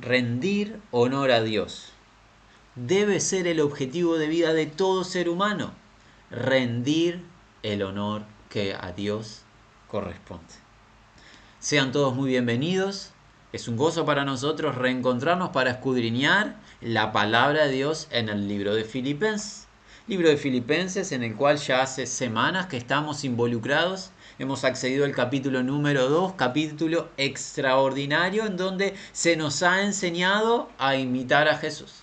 rendir honor a Dios. Debe ser el objetivo de vida de todo ser humano, rendir el honor que a Dios corresponde. Sean todos muy bienvenidos. Es un gozo para nosotros reencontrarnos para escudriñar la palabra de Dios en el libro de Filipenses. Libro de Filipenses en el cual ya hace semanas que estamos involucrados. Hemos accedido al capítulo número 2, capítulo extraordinario en donde se nos ha enseñado a imitar a Jesús.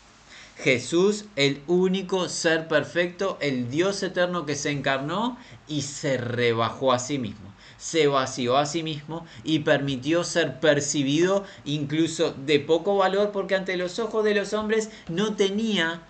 Jesús, el único ser perfecto, el Dios eterno que se encarnó y se rebajó a sí mismo se vació a sí mismo y permitió ser percibido incluso de poco valor porque ante los ojos de los hombres no tenía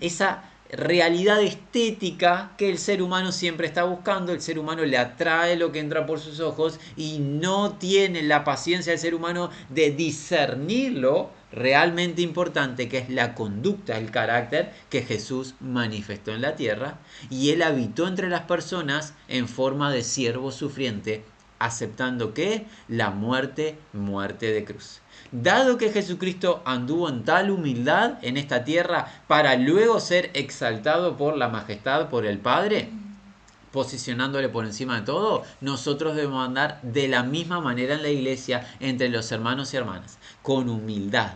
esa realidad estética que el ser humano siempre está buscando. El ser humano le atrae lo que entra por sus ojos y no tiene la paciencia del ser humano de discernirlo realmente importante, que es la conducta, el carácter que Jesús manifestó en la tierra. Y él habitó entre las personas en forma de siervo sufriente, aceptando que la muerte, muerte de cruz. Dado que Jesucristo anduvo en tal humildad en esta tierra para luego ser exaltado por la majestad, por el Padre, posicionándole por encima de todo, nosotros debemos andar de la misma manera en la iglesia entre los hermanos y hermanas, con humildad,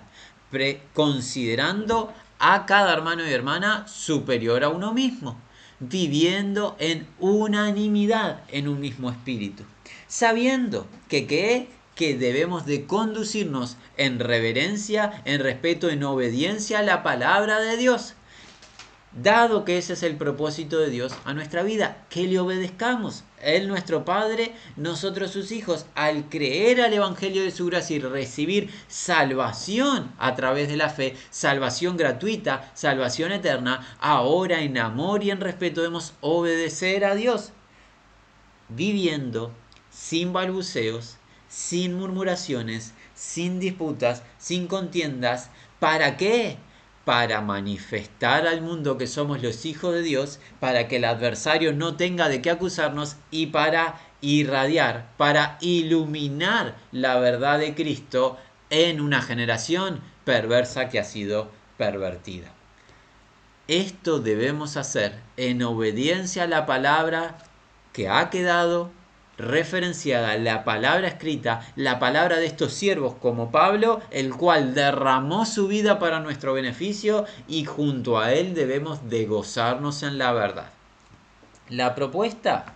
considerando a cada hermano y hermana superior a uno mismo, viviendo en unanimidad en un mismo espíritu, sabiendo que, que que debemos de conducirnos en reverencia, en respeto, en obediencia a la palabra de Dios. Dado que ese es el propósito de Dios a nuestra vida, que le obedezcamos. Él nuestro Padre, nosotros sus hijos, al creer al Evangelio de su gracia y recibir salvación a través de la fe, salvación gratuita, salvación eterna, ahora en amor y en respeto debemos obedecer a Dios, viviendo sin balbuceos, sin murmuraciones, sin disputas, sin contiendas. ¿Para qué? Para manifestar al mundo que somos los hijos de Dios, para que el adversario no tenga de qué acusarnos y para irradiar, para iluminar la verdad de Cristo en una generación perversa que ha sido pervertida. Esto debemos hacer en obediencia a la palabra que ha quedado referenciada la palabra escrita, la palabra de estos siervos como Pablo, el cual derramó su vida para nuestro beneficio y junto a él debemos de gozarnos en la verdad. La propuesta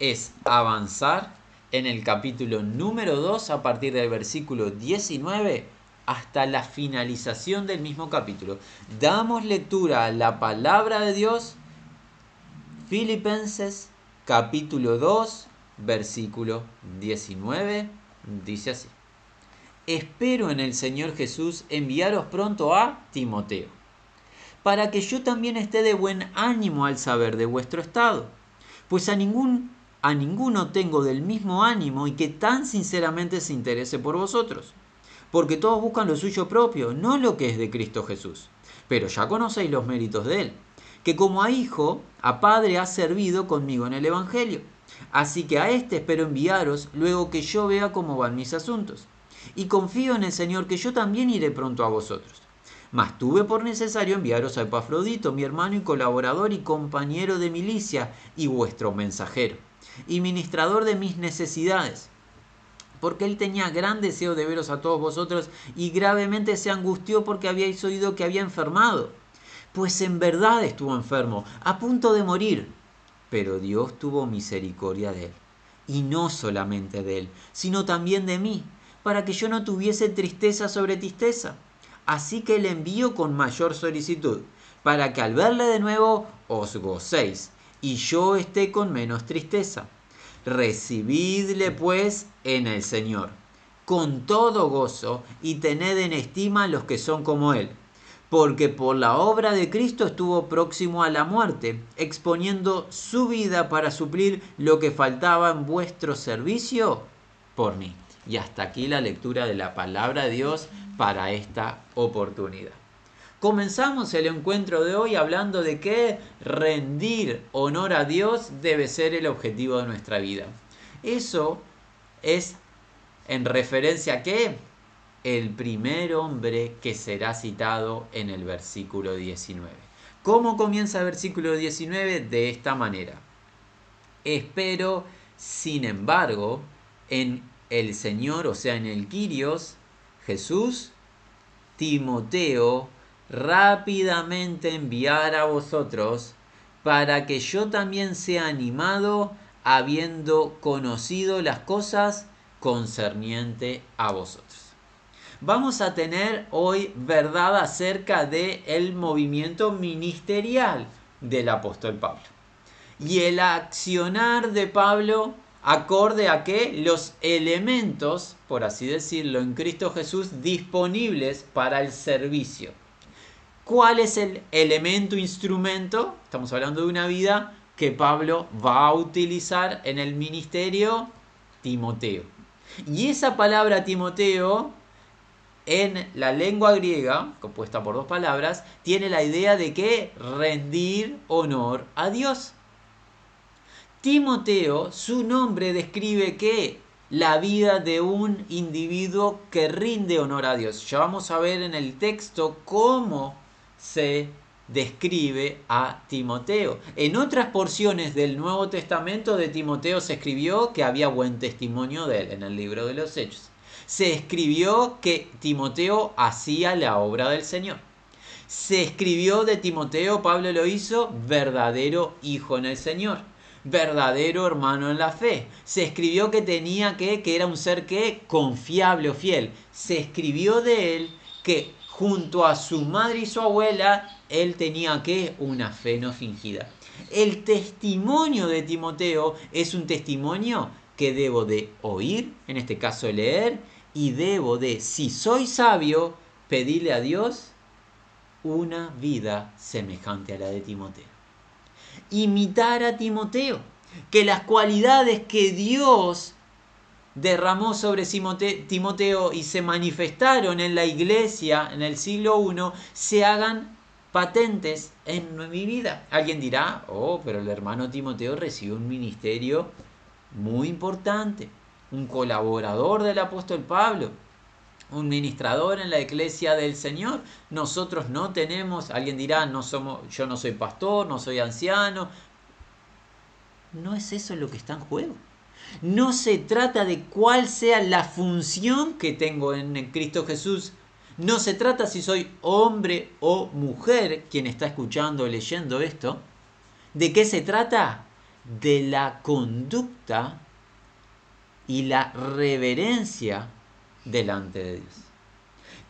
es avanzar en el capítulo número 2 a partir del versículo 19 hasta la finalización del mismo capítulo. Damos lectura a la palabra de Dios, Filipenses capítulo 2, versículo 19, dice así. Espero en el Señor Jesús enviaros pronto a Timoteo, para que yo también esté de buen ánimo al saber de vuestro estado, pues a ningún a ninguno tengo del mismo ánimo y que tan sinceramente se interese por vosotros, porque todos buscan lo suyo propio, no lo que es de Cristo Jesús. Pero ya conocéis los méritos de él, que como a hijo, a padre ha servido conmigo en el Evangelio Así que a este espero enviaros luego que yo vea cómo van mis asuntos. Y confío en el Señor que yo también iré pronto a vosotros. Mas tuve por necesario enviaros a Epafrodito, mi hermano y colaborador y compañero de milicia, y vuestro mensajero, y ministrador de mis necesidades. Porque él tenía gran deseo de veros a todos vosotros, y gravemente se angustió porque habíais oído que había enfermado. Pues en verdad estuvo enfermo, a punto de morir pero Dios tuvo misericordia de él. Y no solamente de él, sino también de mí, para que yo no tuviese tristeza sobre tristeza. Así que le envío con mayor solicitud, para que al verle de nuevo os gocéis, y yo esté con menos tristeza. Recibidle pues en el Señor, con todo gozo, y tened en estima a los que son como Él porque por la obra de Cristo estuvo próximo a la muerte, exponiendo su vida para suplir lo que faltaba en vuestro servicio por mí. Y hasta aquí la lectura de la palabra de Dios para esta oportunidad. Comenzamos el encuentro de hoy hablando de que rendir honor a Dios debe ser el objetivo de nuestra vida. Eso es en referencia a qué? El primer hombre que será citado en el versículo 19. ¿Cómo comienza el versículo 19? De esta manera. Espero, sin embargo, en el Señor, o sea, en el Quirios, Jesús, Timoteo, rápidamente enviar a vosotros para que yo también sea animado habiendo conocido las cosas concerniente a vosotros. Vamos a tener hoy verdad acerca del el movimiento ministerial del apóstol Pablo y el accionar de Pablo acorde a que los elementos, por así decirlo, en Cristo Jesús disponibles para el servicio. ¿Cuál es el elemento, instrumento? Estamos hablando de una vida que Pablo va a utilizar en el ministerio Timoteo. Y esa palabra Timoteo en la lengua griega, compuesta por dos palabras, tiene la idea de que rendir honor a Dios. Timoteo, su nombre describe que la vida de un individuo que rinde honor a Dios. Ya vamos a ver en el texto cómo se describe a Timoteo. En otras porciones del Nuevo Testamento de Timoteo se escribió que había buen testimonio de él en el libro de los Hechos. Se escribió que Timoteo hacía la obra del Señor. Se escribió de Timoteo, Pablo lo hizo, verdadero hijo en el Señor verdadero hermano en la fe. Se escribió que tenía que, que era un ser que confiable o fiel. Se escribió de él que junto a su madre y su abuela, él tenía que una fe no fingida. El testimonio de Timoteo es un testimonio que debo de oír, en este caso leer, y debo de, si soy sabio, pedirle a Dios una vida semejante a la de Timoteo imitar a Timoteo, que las cualidades que Dios derramó sobre Timoteo y se manifestaron en la iglesia en el siglo I se hagan patentes en mi vida. Alguien dirá, oh, pero el hermano Timoteo recibió un ministerio muy importante, un colaborador del apóstol Pablo un ministrador en la iglesia del Señor. Nosotros no tenemos, alguien dirá, no somos, yo no soy pastor, no soy anciano. No es eso lo que está en juego. No se trata de cuál sea la función que tengo en Cristo Jesús. No se trata si soy hombre o mujer quien está escuchando o leyendo esto. ¿De qué se trata? De la conducta y la reverencia delante de Dios.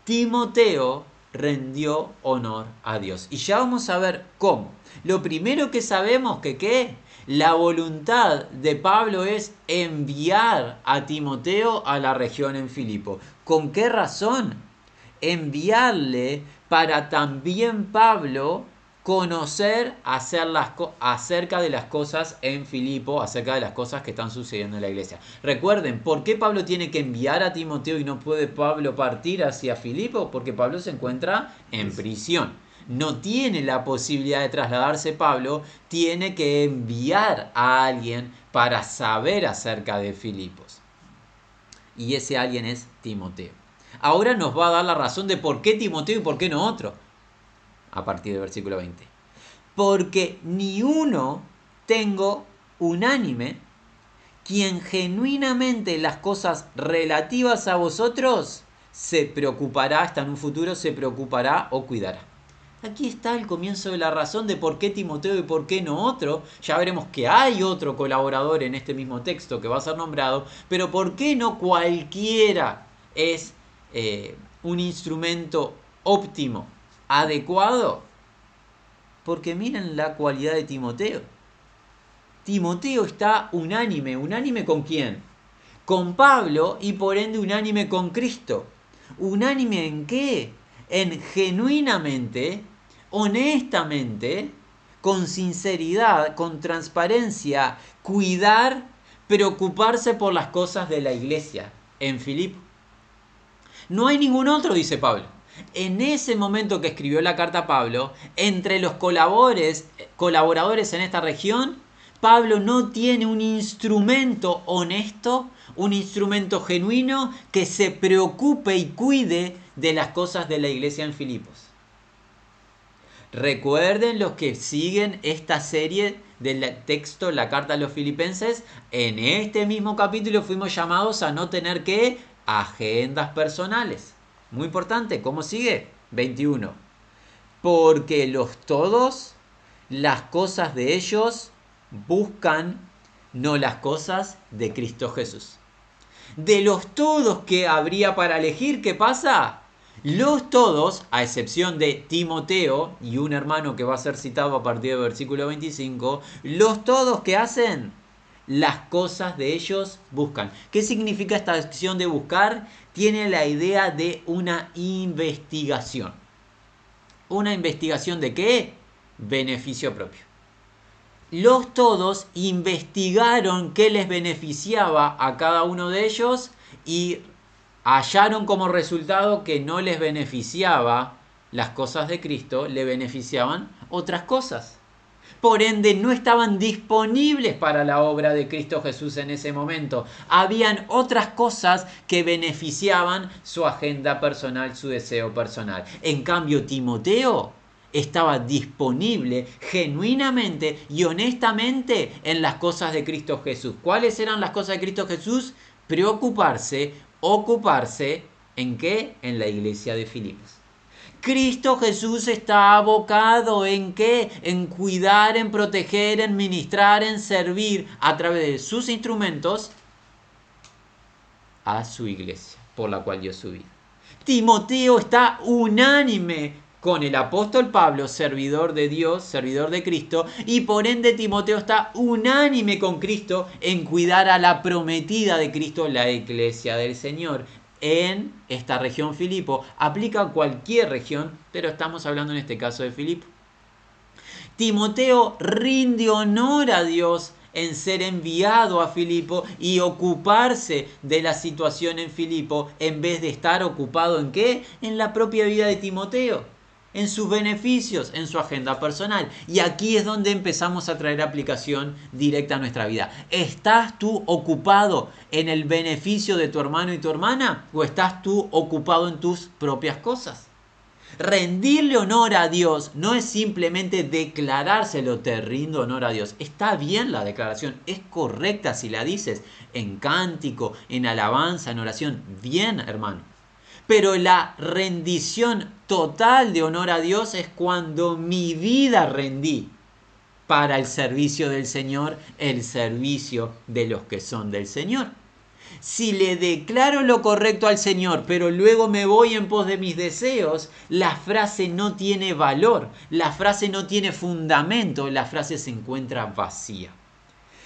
Timoteo rendió honor a Dios. Y ya vamos a ver cómo. Lo primero que sabemos que qué? La voluntad de Pablo es enviar a Timoteo a la región en Filipo. ¿Con qué razón? Enviarle para también Pablo conocer hacer las acerca de las cosas en Filipo, acerca de las cosas que están sucediendo en la iglesia. Recuerden, ¿por qué Pablo tiene que enviar a Timoteo y no puede Pablo partir hacia Filipo? Porque Pablo se encuentra en prisión. No tiene la posibilidad de trasladarse Pablo, tiene que enviar a alguien para saber acerca de Filipos. Y ese alguien es Timoteo. Ahora nos va a dar la razón de por qué Timoteo y por qué no otro a partir del versículo 20. Porque ni uno tengo unánime quien genuinamente las cosas relativas a vosotros se preocupará, hasta en un futuro se preocupará o cuidará. Aquí está el comienzo de la razón de por qué Timoteo y por qué no otro. Ya veremos que hay otro colaborador en este mismo texto que va a ser nombrado, pero por qué no cualquiera es eh, un instrumento óptimo adecuado? Porque miren la cualidad de Timoteo. Timoteo está unánime. ¿Unánime con quién? Con Pablo y por ende unánime con Cristo. ¿Unánime en qué? En genuinamente, honestamente, con sinceridad, con transparencia, cuidar, preocuparse por las cosas de la iglesia en Filipo. No hay ningún otro, dice Pablo. En ese momento que escribió la carta Pablo, entre los colaboradores, colaboradores en esta región, Pablo no tiene un instrumento honesto, un instrumento genuino que se preocupe y cuide de las cosas de la iglesia en Filipos. Recuerden los que siguen esta serie del texto, la carta a los filipenses, en este mismo capítulo fuimos llamados a no tener que agendas personales. Muy importante, ¿cómo sigue? 21. Porque los todos, las cosas de ellos, buscan no las cosas de Cristo Jesús. De los todos que habría para elegir, ¿qué pasa? Los todos, a excepción de Timoteo y un hermano que va a ser citado a partir del versículo 25, los todos que hacen las cosas de ellos buscan. ¿Qué significa esta acción de buscar? Tiene la idea de una investigación. ¿Una investigación de qué? Beneficio propio. Los todos investigaron qué les beneficiaba a cada uno de ellos y hallaron como resultado que no les beneficiaba las cosas de Cristo, le beneficiaban otras cosas. Por ende, no estaban disponibles para la obra de Cristo Jesús en ese momento. Habían otras cosas que beneficiaban su agenda personal, su deseo personal. En cambio, Timoteo estaba disponible genuinamente y honestamente en las cosas de Cristo Jesús. ¿Cuáles eran las cosas de Cristo Jesús? Preocuparse ocuparse en qué? En la iglesia de Filipos. Cristo Jesús está abocado en qué? En cuidar, en proteger, en ministrar, en servir a través de sus instrumentos a su iglesia, por la cual dio su vida. Timoteo está unánime con el apóstol Pablo, servidor de Dios, servidor de Cristo, y por ende Timoteo está unánime con Cristo en cuidar a la prometida de Cristo, la iglesia del Señor. En esta región Filipo, aplica a cualquier región, pero estamos hablando en este caso de Filipo. Timoteo rinde honor a Dios en ser enviado a Filipo y ocuparse de la situación en Filipo en vez de estar ocupado en qué? En la propia vida de Timoteo en sus beneficios, en su agenda personal. Y aquí es donde empezamos a traer aplicación directa a nuestra vida. ¿Estás tú ocupado en el beneficio de tu hermano y tu hermana o estás tú ocupado en tus propias cosas? Rendirle honor a Dios no es simplemente declarárselo, te rindo honor a Dios. Está bien la declaración, es correcta si la dices en cántico, en alabanza, en oración. Bien, hermano. Pero la rendición total de honor a Dios es cuando mi vida rendí para el servicio del Señor, el servicio de los que son del Señor. Si le declaro lo correcto al Señor, pero luego me voy en pos de mis deseos, la frase no tiene valor, la frase no tiene fundamento, la frase se encuentra vacía.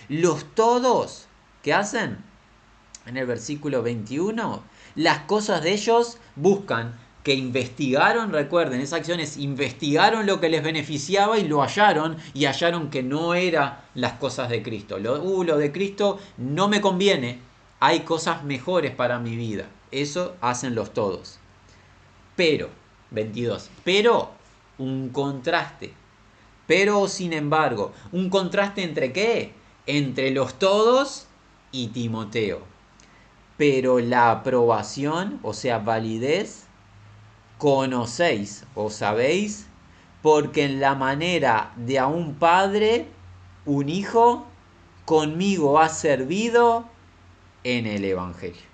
Los todos, ¿qué hacen? En el versículo 21, las cosas de ellos buscan, que investigaron, recuerden, esas acciones investigaron lo que les beneficiaba y lo hallaron y hallaron que no era las cosas de Cristo. Lo, uh, lo de Cristo no me conviene, hay cosas mejores para mi vida. Eso hacen los todos. Pero, 22, pero un contraste. Pero, sin embargo, un contraste entre qué? Entre los todos y Timoteo pero la aprobación, o sea, validez, conocéis o sabéis, porque en la manera de a un padre, un hijo, conmigo ha servido en el Evangelio.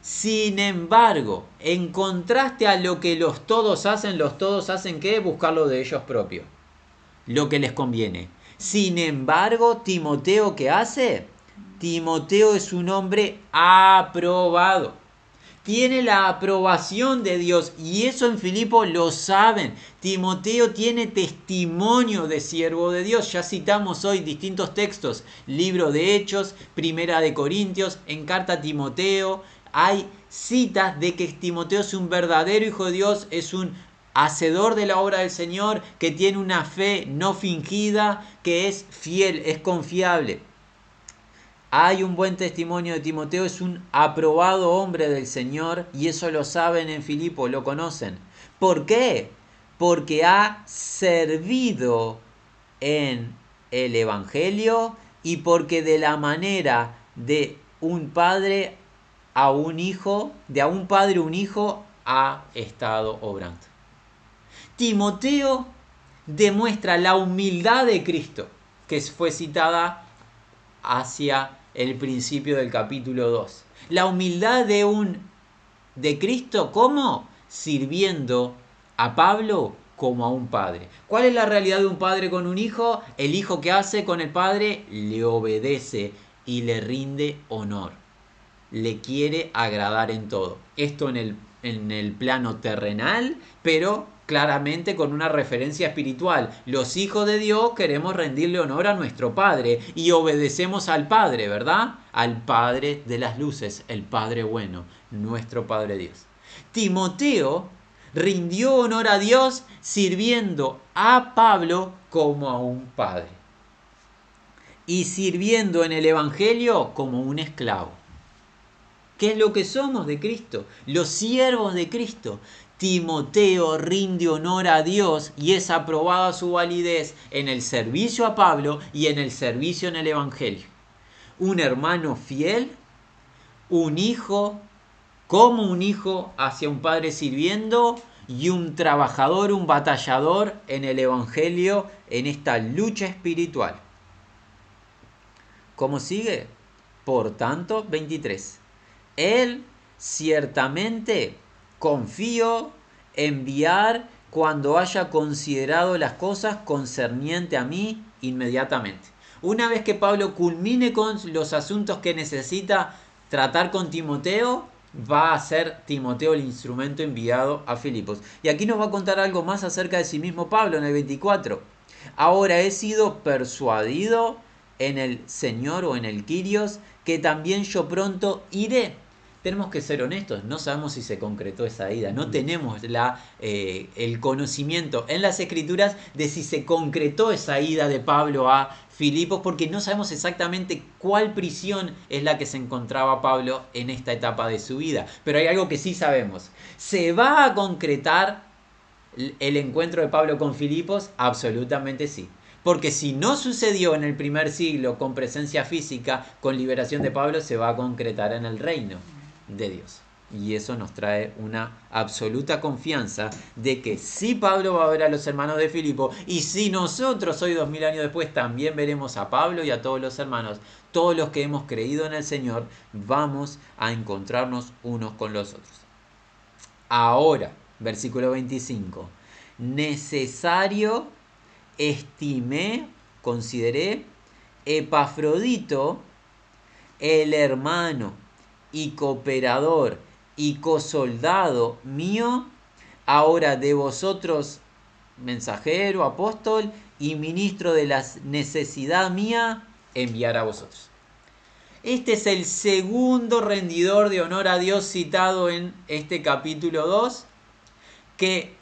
Sin embargo, en contraste a lo que los todos hacen, los todos hacen que buscar lo de ellos propios, lo que les conviene. Sin embargo, Timoteo, ¿qué hace? Timoteo es un hombre aprobado. Tiene la aprobación de Dios y eso en Filipo lo saben. Timoteo tiene testimonio de siervo de Dios. Ya citamos hoy distintos textos. Libro de Hechos, Primera de Corintios, en carta a Timoteo. Hay citas de que Timoteo es un verdadero hijo de Dios, es un hacedor de la obra del Señor, que tiene una fe no fingida, que es fiel, es confiable. Hay un buen testimonio de Timoteo, es un aprobado hombre del Señor y eso lo saben en Filipo, lo conocen. ¿Por qué? Porque ha servido en el Evangelio y porque de la manera de un padre a un hijo, de a un padre un hijo, ha estado obrando. Timoteo demuestra la humildad de Cristo, que fue citada hacia el principio del capítulo 2. La humildad de un de Cristo, ¿cómo? Sirviendo a Pablo como a un padre. ¿Cuál es la realidad de un padre con un hijo? El hijo que hace con el padre le obedece y le rinde honor. Le quiere agradar en todo. Esto en el, en el plano terrenal, pero claramente con una referencia espiritual. Los hijos de Dios queremos rendirle honor a nuestro Padre y obedecemos al Padre, ¿verdad? Al Padre de las luces, el Padre bueno, nuestro Padre Dios. Timoteo rindió honor a Dios sirviendo a Pablo como a un padre y sirviendo en el Evangelio como un esclavo. ¿Qué es lo que somos de Cristo? Los siervos de Cristo. Timoteo rinde honor a Dios y es aprobada su validez en el servicio a Pablo y en el servicio en el Evangelio. Un hermano fiel, un hijo, como un hijo hacia un padre sirviendo y un trabajador, un batallador en el Evangelio, en esta lucha espiritual. ¿Cómo sigue? Por tanto, 23. Él ciertamente confío enviar cuando haya considerado las cosas concerniente a mí inmediatamente. Una vez que Pablo culmine con los asuntos que necesita tratar con Timoteo, va a ser Timoteo el instrumento enviado a Filipos. Y aquí nos va a contar algo más acerca de sí mismo Pablo en el 24. Ahora he sido persuadido en el Señor o en el Quirios que también yo pronto iré tenemos que ser honestos, no sabemos si se concretó esa ida, no tenemos la, eh, el conocimiento en las escrituras de si se concretó esa ida de Pablo a Filipos, porque no sabemos exactamente cuál prisión es la que se encontraba Pablo en esta etapa de su vida. Pero hay algo que sí sabemos, ¿se va a concretar el encuentro de Pablo con Filipos? Absolutamente sí. Porque si no sucedió en el primer siglo con presencia física, con liberación de Pablo, se va a concretar en el reino de Dios. Y eso nos trae una absoluta confianza de que si Pablo va a ver a los hermanos de Filipo y si nosotros hoy dos mil años después también veremos a Pablo y a todos los hermanos, todos los que hemos creído en el Señor, vamos a encontrarnos unos con los otros. Ahora, versículo 25, necesario estimé, consideré, Epafrodito, el hermano y cooperador y cosoldado mío, ahora de vosotros mensajero, apóstol y ministro de la necesidad mía, enviar a vosotros. Este es el segundo rendidor de honor a Dios citado en este capítulo 2, que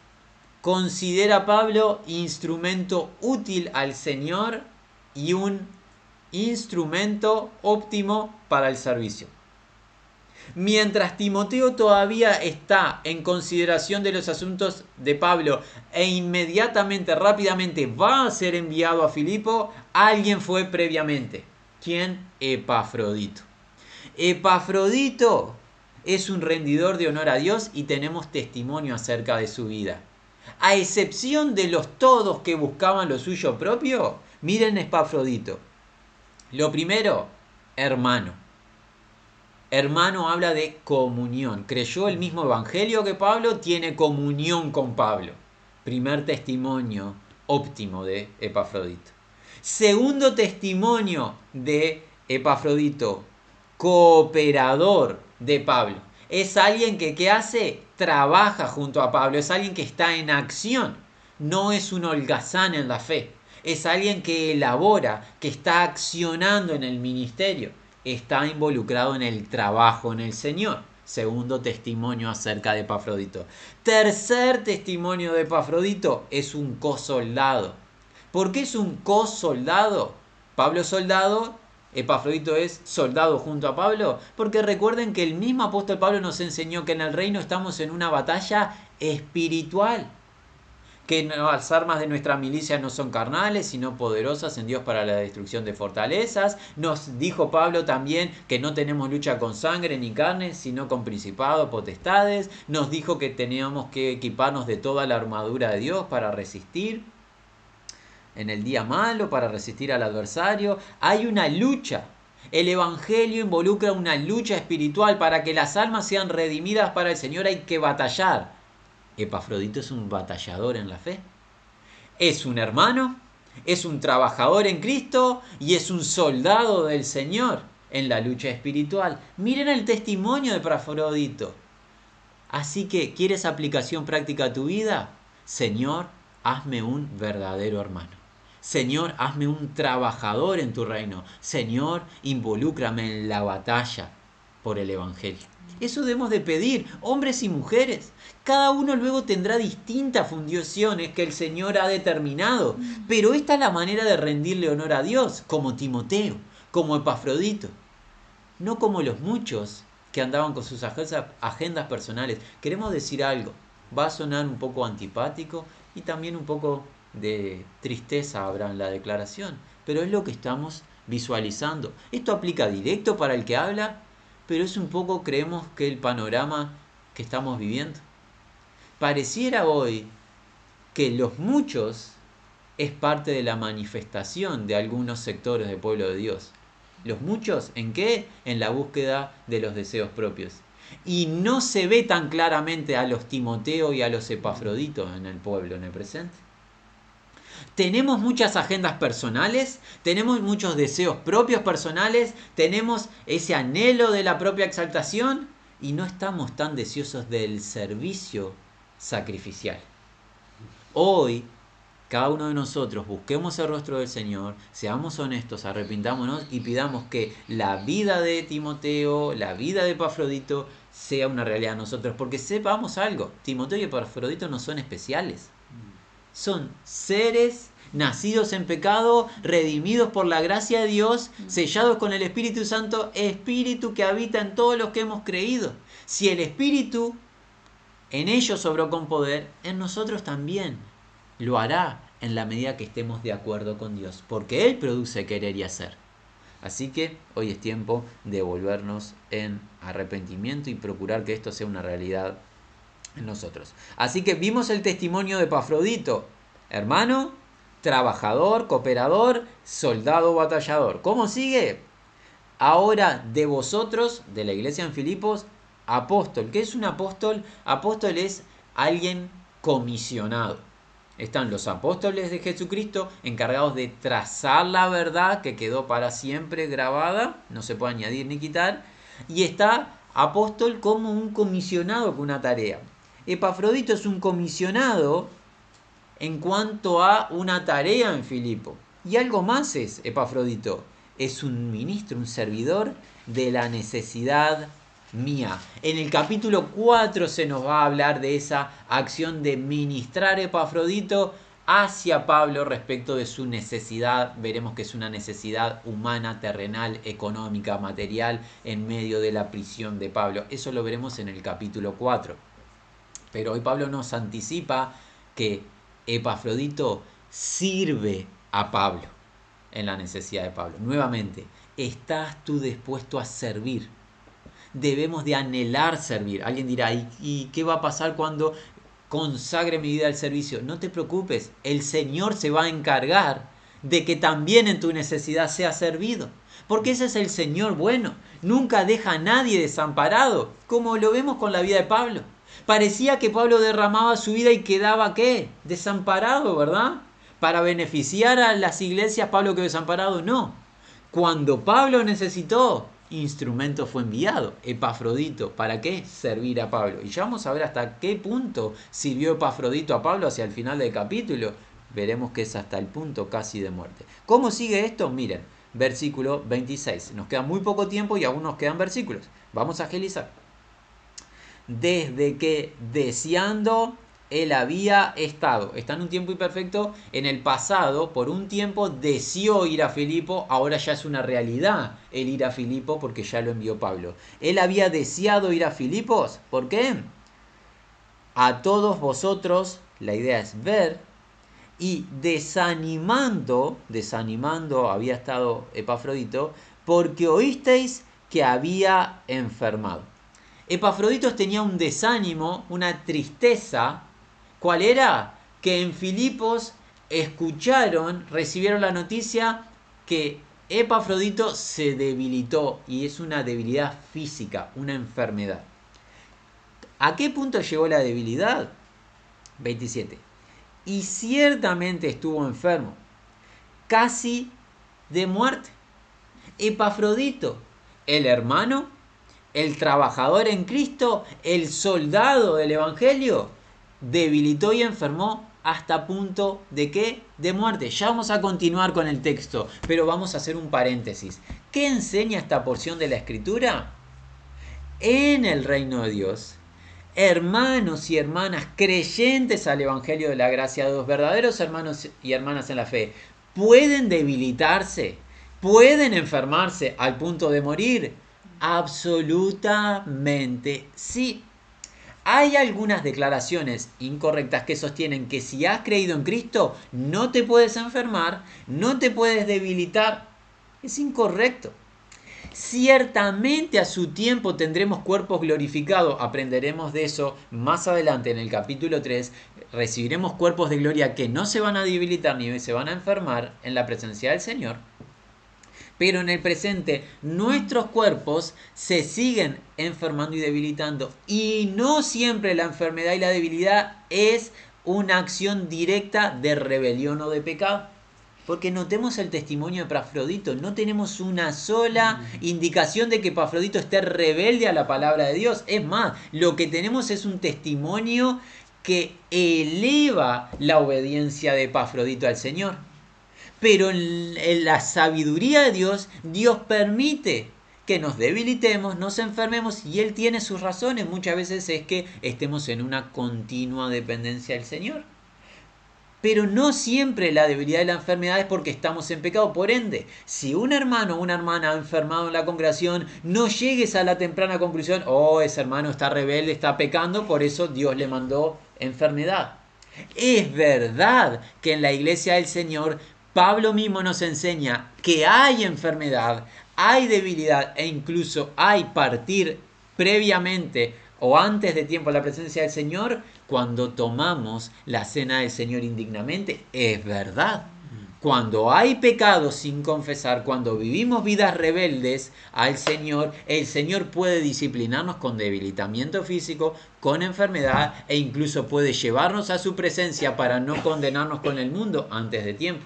considera Pablo instrumento útil al Señor y un instrumento óptimo para el servicio. Mientras Timoteo todavía está en consideración de los asuntos de Pablo e inmediatamente, rápidamente va a ser enviado a Filipo, alguien fue previamente. ¿Quién? Epafrodito. Epafrodito es un rendidor de honor a Dios y tenemos testimonio acerca de su vida. A excepción de los todos que buscaban lo suyo propio, miren Epafrodito. Lo primero, hermano. Hermano habla de comunión. Creyó el mismo evangelio que Pablo, tiene comunión con Pablo. Primer testimonio óptimo de Epafrodito. Segundo testimonio de Epafrodito, cooperador de Pablo. Es alguien que ¿qué hace? Trabaja junto a Pablo, es alguien que está en acción, no es un holgazán en la fe, es alguien que elabora, que está accionando en el ministerio está involucrado en el trabajo en el Señor. Segundo testimonio acerca de Epafrodito. Tercer testimonio de Epafrodito es un cosoldado. ¿Por qué es un cosoldado? Pablo soldado, Epafrodito es soldado junto a Pablo. Porque recuerden que el mismo apóstol Pablo nos enseñó que en el reino estamos en una batalla espiritual que las armas de nuestra milicia no son carnales, sino poderosas en Dios para la destrucción de fortalezas. Nos dijo Pablo también que no tenemos lucha con sangre ni carne, sino con principados, potestades. Nos dijo que teníamos que equiparnos de toda la armadura de Dios para resistir en el día malo, para resistir al adversario. Hay una lucha. El Evangelio involucra una lucha espiritual para que las almas sean redimidas para el Señor. Hay que batallar. Epafrodito es un batallador en la fe. Es un hermano, es un trabajador en Cristo y es un soldado del Señor en la lucha espiritual. Miren el testimonio de Epafrodito. Así que, ¿quieres aplicación práctica a tu vida? Señor, hazme un verdadero hermano. Señor, hazme un trabajador en tu reino. Señor, involúcrame en la batalla por el Evangelio. Eso debemos de pedir, hombres y mujeres. Cada uno luego tendrá distintas funciones que el Señor ha determinado, pero esta es la manera de rendirle honor a Dios, como Timoteo, como Epafrodito, no como los muchos que andaban con sus agendas personales. Queremos decir algo, va a sonar un poco antipático y también un poco de tristeza habrá en la declaración, pero es lo que estamos visualizando. Esto aplica directo para el que habla, pero es un poco, creemos, que el panorama que estamos viviendo. Pareciera hoy que los muchos es parte de la manifestación de algunos sectores del pueblo de Dios. Los muchos, ¿en qué? En la búsqueda de los deseos propios. Y no se ve tan claramente a los Timoteo y a los Epafroditos en el pueblo, en el presente. Tenemos muchas agendas personales, tenemos muchos deseos propios personales, tenemos ese anhelo de la propia exaltación y no estamos tan deseosos del servicio sacrificial. Hoy, cada uno de nosotros busquemos el rostro del Señor, seamos honestos, arrepintámonos y pidamos que la vida de Timoteo, la vida de Epafrodito, sea una realidad a nosotros. Porque sepamos algo, Timoteo y Epafrodito no son especiales son seres nacidos en pecado, redimidos por la gracia de Dios, sellados con el Espíritu Santo, Espíritu que habita en todos los que hemos creído. Si el Espíritu en ellos sobró con poder, en nosotros también lo hará en la medida que estemos de acuerdo con Dios, porque Él produce querer y hacer. Así que hoy es tiempo de volvernos en arrepentimiento y procurar que esto sea una realidad nosotros. Así que vimos el testimonio de Pafrodito, hermano, trabajador, cooperador, soldado, batallador. ¿Cómo sigue? Ahora de vosotros, de la iglesia en Filipos, apóstol. ¿Qué es un apóstol? Apóstol es alguien comisionado. Están los apóstoles de Jesucristo encargados de trazar la verdad que quedó para siempre grabada, no se puede añadir ni quitar, y está apóstol como un comisionado con una tarea. Epafrodito es un comisionado en cuanto a una tarea en Filipo. Y algo más es Epafrodito, es un ministro, un servidor de la necesidad mía. En el capítulo 4 se nos va a hablar de esa acción de ministrar Epafrodito hacia Pablo respecto de su necesidad. Veremos que es una necesidad humana, terrenal, económica, material en medio de la prisión de Pablo. Eso lo veremos en el capítulo 4. Pero hoy Pablo nos anticipa que Epafrodito sirve a Pablo en la necesidad de Pablo. Nuevamente, ¿estás tú dispuesto a servir? Debemos de anhelar servir. Alguien dirá, ¿y, ¿y qué va a pasar cuando consagre mi vida al servicio? No te preocupes, el Señor se va a encargar de que también en tu necesidad sea servido. Porque ese es el Señor bueno. Nunca deja a nadie desamparado, como lo vemos con la vida de Pablo. Parecía que Pablo derramaba su vida y quedaba qué? Desamparado, ¿verdad? Para beneficiar a las iglesias, Pablo quedó desamparado. No. Cuando Pablo necesitó, instrumento fue enviado, Epafrodito. ¿Para qué? Servir a Pablo. Y ya vamos a ver hasta qué punto sirvió Epafrodito a Pablo hacia el final del capítulo. Veremos que es hasta el punto casi de muerte. ¿Cómo sigue esto? Miren, versículo 26. Nos queda muy poco tiempo y aún nos quedan versículos. Vamos a agilizar desde que deseando él había estado. Está en un tiempo imperfecto. En el pasado, por un tiempo, deseó ir a Filipo. Ahora ya es una realidad el ir a Filipo porque ya lo envió Pablo. Él había deseado ir a Filipos. ¿Por qué? A todos vosotros la idea es ver, y desanimando, desanimando había estado Epafrodito, porque oísteis que había enfermado. Epafrodito tenía un desánimo, una tristeza. ¿Cuál era? Que en Filipos escucharon, recibieron la noticia que Epafrodito se debilitó y es una debilidad física, una enfermedad. ¿A qué punto llegó la debilidad? 27. Y ciertamente estuvo enfermo, casi de muerte. Epafrodito, el hermano, el trabajador en Cristo, el soldado del Evangelio, debilitó y enfermó hasta punto de qué? De muerte. Ya vamos a continuar con el texto, pero vamos a hacer un paréntesis. ¿Qué enseña esta porción de la escritura? En el reino de Dios, hermanos y hermanas creyentes al Evangelio de la gracia de Dios, verdaderos hermanos y hermanas en la fe, pueden debilitarse, pueden enfermarse al punto de morir. Absolutamente sí. Hay algunas declaraciones incorrectas que sostienen que si has creído en Cristo no te puedes enfermar, no te puedes debilitar. Es incorrecto. Ciertamente a su tiempo tendremos cuerpos glorificados, aprenderemos de eso más adelante en el capítulo 3, recibiremos cuerpos de gloria que no se van a debilitar ni se van a enfermar en la presencia del Señor pero en el presente nuestros cuerpos se siguen enfermando y debilitando. Y no siempre la enfermedad y la debilidad es una acción directa de rebelión o de pecado. Porque notemos el testimonio de Pafrodito, no tenemos una sola mm. indicación de que Pafrodito esté rebelde a la palabra de Dios. Es más, lo que tenemos es un testimonio que eleva la obediencia de Pafrodito al Señor. Pero en, la sabiduría de Dios, Dios permite que nos debilitemos, nos enfermemos y Él tiene sus razones. Muchas veces es que estemos en una continua dependencia del Señor. Pero no siempre la debilidad y la enfermedad es porque estamos en pecado. Por ende, si un hermano o una hermana ha enfermado en la congregación, no llegues a la temprana conclusión, oh, ese hermano está rebelde, está pecando, por eso Dios le mandó enfermedad. Es verdad que en la iglesia del Señor Pablo mismo nos enseña que hay enfermedad, hay debilidad e incluso hay partir previamente o antes de tiempo a la presencia del Señor cuando tomamos la cena del Señor indignamente. Es verdad. Cuando hay pecado sin confesar, cuando vivimos vidas rebeldes al Señor, el Señor puede disciplinarnos con debilitamiento físico, con enfermedad e incluso puede llevarnos a su presencia para no condenarnos con el mundo antes de tiempo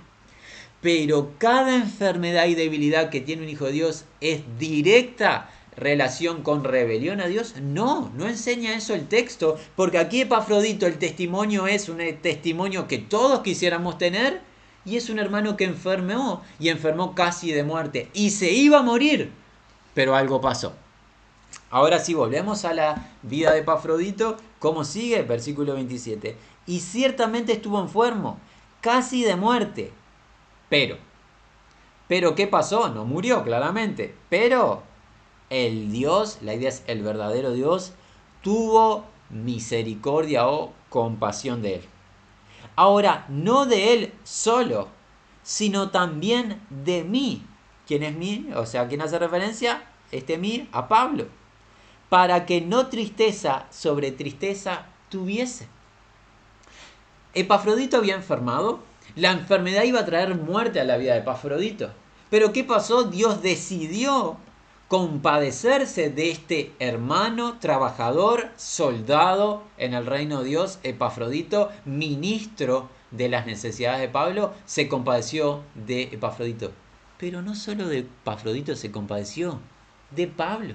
pero cada enfermedad y debilidad que tiene un hijo de Dios es directa relación con rebelión a Dios? No, no enseña eso el texto, porque aquí Epafrodito el testimonio es un testimonio que todos quisiéramos tener y es un hermano que enfermó y enfermó casi de muerte y se iba a morir, pero algo pasó. Ahora sí, volvemos a la vida de Epafrodito, ¿cómo sigue? Versículo 27. Y ciertamente estuvo enfermo, casi de muerte pero, pero ¿qué pasó? No murió claramente, pero el Dios, la idea es el verdadero Dios, tuvo misericordia o compasión de él. Ahora, no de él solo, sino también de mí. ¿Quién es mí? O sea, ¿quién hace referencia? Este mí a Pablo. Para que no tristeza sobre tristeza tuviese. Epafrodito había enfermado, la enfermedad iba a traer muerte a la vida de Epafrodito. Pero ¿qué pasó? Dios decidió compadecerse de este hermano, trabajador, soldado en el reino de Dios, Epafrodito, ministro de las necesidades de Pablo, se compadeció de Epafrodito. Pero no solo de Epafrodito se compadeció, de Pablo.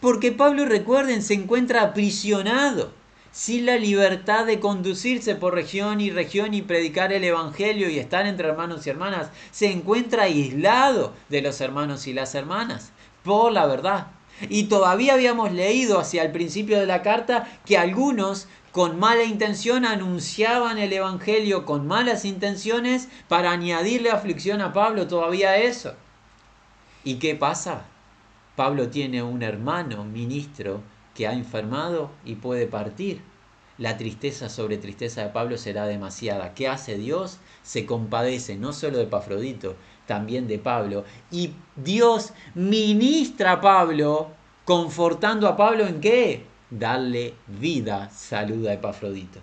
Porque Pablo, recuerden, se encuentra aprisionado sin la libertad de conducirse por región y región y predicar el Evangelio y estar entre hermanos y hermanas, se encuentra aislado de los hermanos y las hermanas, por la verdad. Y todavía habíamos leído hacia el principio de la carta que algunos con mala intención anunciaban el Evangelio con malas intenciones para añadirle aflicción a Pablo, todavía eso. ¿Y qué pasa? Pablo tiene un hermano ministro que ha enfermado y puede partir. la tristeza sobre tristeza de Pablo será demasiada. ¿Qué hace Dios? Se compadece no solo de Pafrodito, también de Pablo. Y Dios ministra a Pablo, confortando a Pablo en qué? Darle vida, saluda a Epafrodito.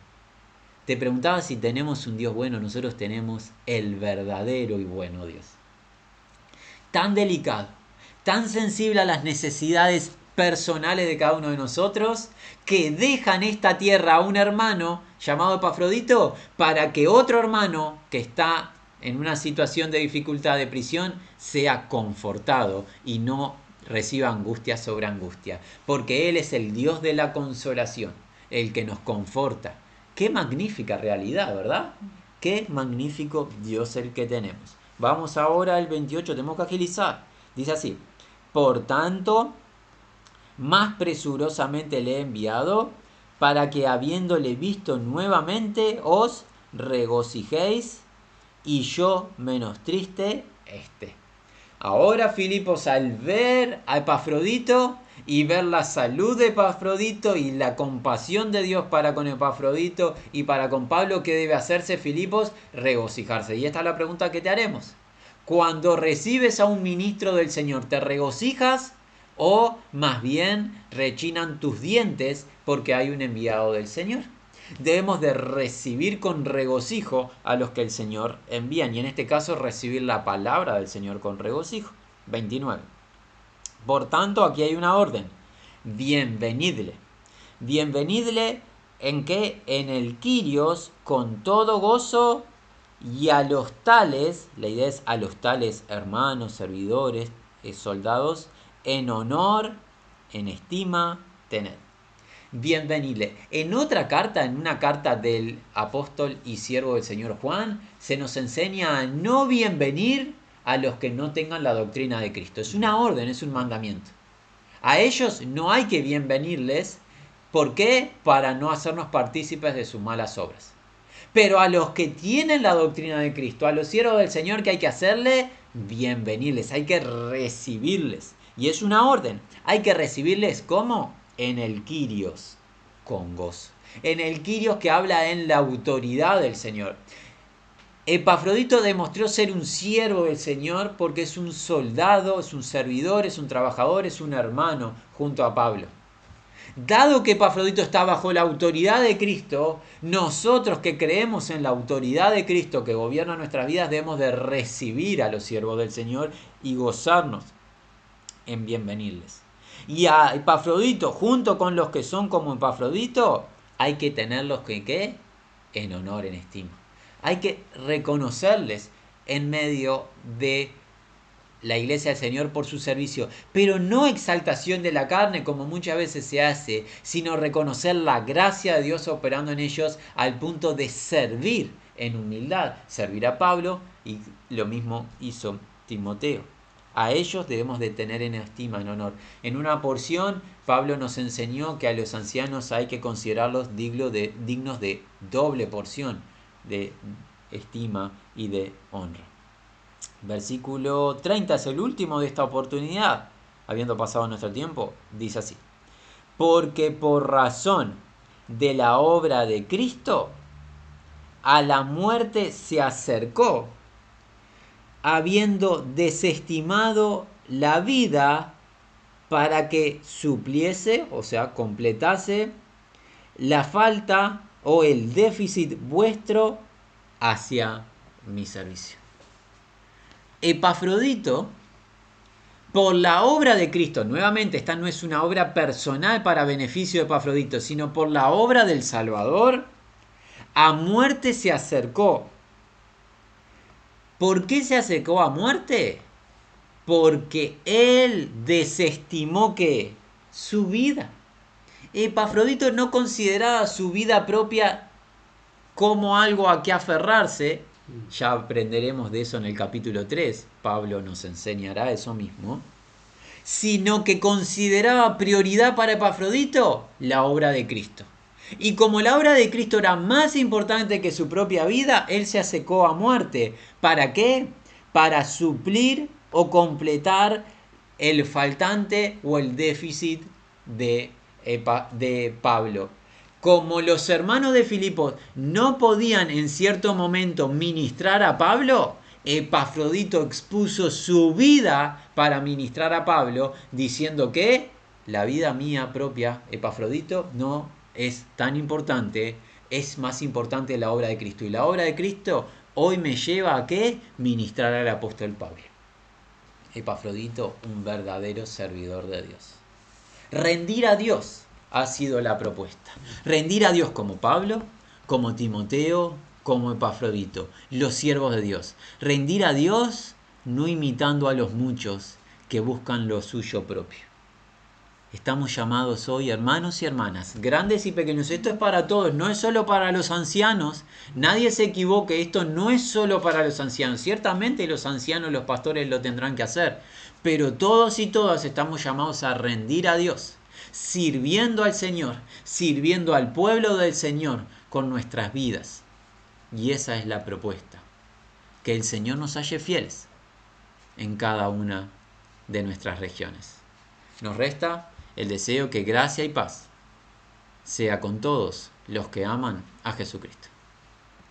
Te preguntaba si tenemos un Dios bueno, nosotros tenemos el verdadero y bueno Dios. Tan delicado, tan sensible a las necesidades personales de cada uno de nosotros, que dejan esta tierra a un hermano llamado Epafrodito para que otro hermano que está en una situación de dificultad de prisión sea confortado y no reciba angustia sobre angustia, porque Él es el Dios de la consolación, el que nos conforta. Qué magnífica realidad, ¿verdad? Qué magnífico Dios el que tenemos. Vamos ahora al 28, tenemos que agilizar. Dice así, por tanto, más presurosamente le he enviado para que habiéndole visto nuevamente os regocijéis y yo menos triste esté. Ahora Filipos al ver a Epafrodito y ver la salud de Epafrodito y la compasión de Dios para con Epafrodito y para con Pablo, ¿qué debe hacerse Filipos? Regocijarse. Y esta es la pregunta que te haremos. Cuando recibes a un ministro del Señor, ¿te regocijas o más bien rechinan tus dientes porque hay un enviado del Señor? debemos de recibir con regocijo a los que el Señor envía, y en este caso recibir la palabra del Señor con regocijo. 29. Por tanto, aquí hay una orden. Bienvenidle. Bienvenidle en que en el Quirios con todo gozo y a los tales, la idea es a los tales hermanos, servidores, eh, soldados, en honor, en estima, tened bienvenidle. En otra carta, en una carta del apóstol y siervo del Señor Juan, se nos enseña a no bienvenir a los que no tengan la doctrina de Cristo. Es una orden, es un mandamiento. A ellos no hay que bienvenirles. ¿Por qué? Para no hacernos partícipes de sus malas obras. Pero a los que tienen la doctrina de Cristo, a los siervos del Señor, que hay que hacerle? Bienvenirles, hay que recibirles. Y es una orden. Hay que recibirles ¿cómo? en el Quirios con gozo. En el Quirios que habla en la autoridad del Señor. Epafrodito demostró ser un siervo del Señor porque es un soldado, es un servidor, es un trabajador, es un hermano junto a Pablo. Dado que Epafrodito está bajo la autoridad de Cristo, nosotros que creemos en la autoridad de Cristo que gobierna nuestras vidas debemos de recibir a los siervos del Señor y gozarnos en bienvenirles y a Epafrodito junto con los que son como Epafrodito, hay que tenerlos que ¿qué? en honor, en estima. Hay que reconocerles en medio de la iglesia del Señor por su servicio, pero no exaltación de la carne como muchas veces se hace, sino reconocer la gracia de Dios operando en ellos al punto de servir en humildad, servir a Pablo y lo mismo hizo Timoteo. A ellos debemos de tener en estima, en honor. En una porción, Pablo nos enseñó que a los ancianos hay que considerarlos dignos de, doble porción de estima y de honra. Versículo 30 es el último de esta oportunidad. Habiendo pasado nuestro tiempo, dice así. Porque por razón de la obra de Cristo, a la muerte se acercó habiendo desestimado la vida para que supliese, o sea, completase la falta o el déficit vuestro hacia mi servicio. Epafrodito, por la obra de Cristo, nuevamente esta no es una obra personal para beneficio de Epafrodito, sino por la obra del Salvador, a muerte se acercó ¿Por qué se acercó a muerte? Porque él desestimó que su vida. Epafrodito no consideraba su vida propia como algo a que aferrarse. Ya aprenderemos de eso en el capítulo 3. Pablo nos enseñará eso mismo. Sino que consideraba prioridad para Epafrodito la obra de Cristo. Y como la obra de Cristo era más importante que su propia vida, él se acercó a muerte. ¿Para qué? Para suplir o completar el faltante o el déficit de, de Pablo. como los hermanos de Filipos no podían en cierto momento ministrar a Pablo, Epafrodito expuso su vida para ministrar a Pablo, diciendo que la vida mía propia, Epafrodito, no es tan importante, es más importante la obra de Cristo. Y la obra de Cristo hoy me lleva a qué? Ministrar al apóstol Pablo. Epafrodito, un verdadero servidor de Dios. Rendir a Dios ha sido la propuesta. Rendir a Dios como Pablo, como Timoteo, como Epafrodito, los siervos de Dios. Rendir a Dios no imitando a los muchos que buscan lo suyo propio. Estamos llamados hoy, hermanos y hermanas, grandes y pequeños. Esto es para todos, no es solo para los ancianos. Nadie se equivoque, esto no es solo para los ancianos. Ciertamente los ancianos, los pastores lo tendrán que hacer. Pero todos y todas estamos llamados a rendir a Dios sirviendo al Señor, sirviendo al pueblo del Señor con nuestras vidas. Y esa es la propuesta, que el Señor nos halle fieles en cada una de nuestras regiones. Nos resta el deseo que gracia y paz sea con todos los que aman a Jesucristo.